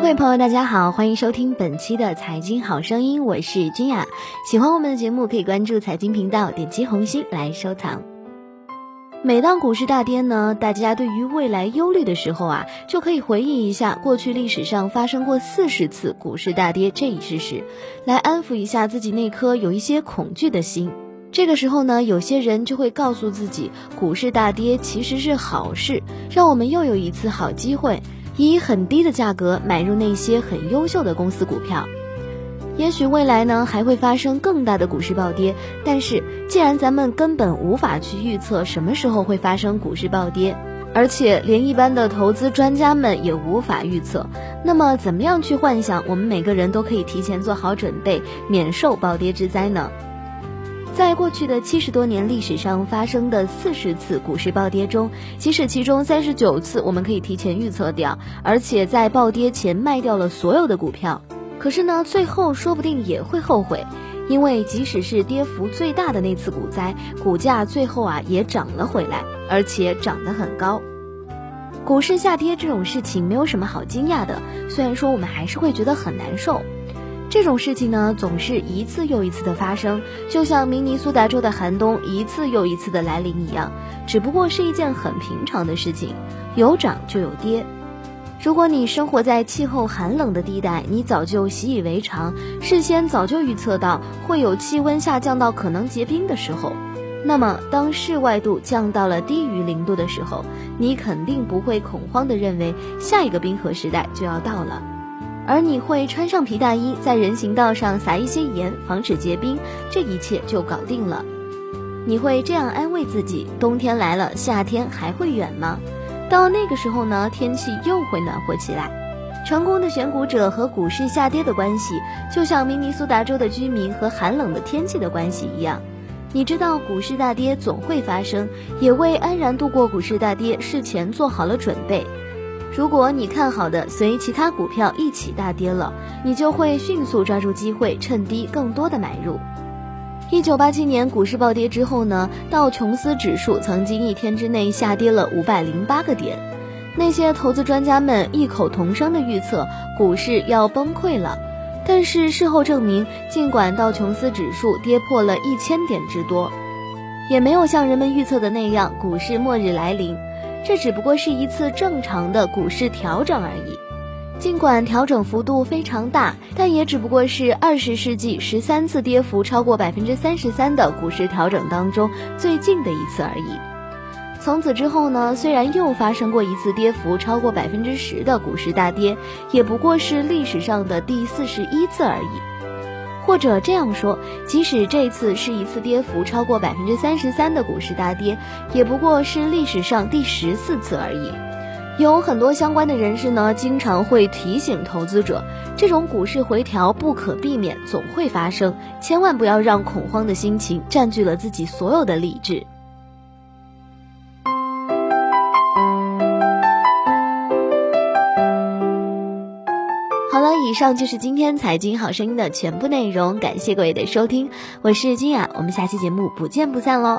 各位朋友，大家好，欢迎收听本期的财经好声音，我是君雅。喜欢我们的节目，可以关注财经频道，点击红心来收藏。每当股市大跌呢，大家对于未来忧虑的时候啊，就可以回忆一下过去历史上发生过四十次股市大跌这一事实，来安抚一下自己那颗有一些恐惧的心。这个时候呢，有些人就会告诉自己，股市大跌其实是好事，让我们又有一次好机会，以很低的价格买入那些很优秀的公司股票。也许未来呢还会发生更大的股市暴跌，但是既然咱们根本无法去预测什么时候会发生股市暴跌，而且连一般的投资专家们也无法预测，那么怎么样去幻想我们每个人都可以提前做好准备，免受暴跌之灾呢？在过去的七十多年历史上发生的四十次股市暴跌中，即使其中三十九次我们可以提前预测掉，而且在暴跌前卖掉了所有的股票。可是呢，最后说不定也会后悔，因为即使是跌幅最大的那次股灾，股价最后啊也涨了回来，而且涨得很高。股市下跌这种事情没有什么好惊讶的，虽然说我们还是会觉得很难受。这种事情呢，总是一次又一次的发生，就像明尼苏达州的寒冬一次又一次的来临一样，只不过是一件很平常的事情，有涨就有跌。如果你生活在气候寒冷的地带，你早就习以为常，事先早就预测到会有气温下降到可能结冰的时候，那么当室外度降到了低于零度的时候，你肯定不会恐慌地认为下一个冰河时代就要到了，而你会穿上皮大衣，在人行道上撒一些盐，防止结冰，这一切就搞定了。你会这样安慰自己：冬天来了，夏天还会远吗？到那个时候呢，天气又会暖和起来。成功的选股者和股市下跌的关系，就像明尼苏达州的居民和寒冷的天气的关系一样。你知道股市大跌总会发生，也为安然度过股市大跌事前做好了准备。如果你看好的随其他股票一起大跌了，你就会迅速抓住机会，趁低更多的买入。一九八七年股市暴跌之后呢，道琼斯指数曾经一天之内下跌了五百零八个点。那些投资专家们异口同声的预测股市要崩溃了。但是事后证明，尽管道琼斯指数跌破了一千点之多，也没有像人们预测的那样股市末日来临。这只不过是一次正常的股市调整而已。尽管调整幅度非常大，但也只不过是二十世纪十三次跌幅超过百分之三十三的股市调整当中最近的一次而已。从此之后呢，虽然又发生过一次跌幅超过百分之十的股市大跌，也不过是历史上的第四十一次而已。或者这样说，即使这次是一次跌幅超过百分之三十三的股市大跌，也不过是历史上第十四次而已。有很多相关的人士呢，经常会提醒投资者，这种股市回调不可避免，总会发生，千万不要让恐慌的心情占据了自己所有的理智。以上就是今天财经好声音的全部内容，感谢各位的收听，我是金雅，我们下期节目不见不散喽。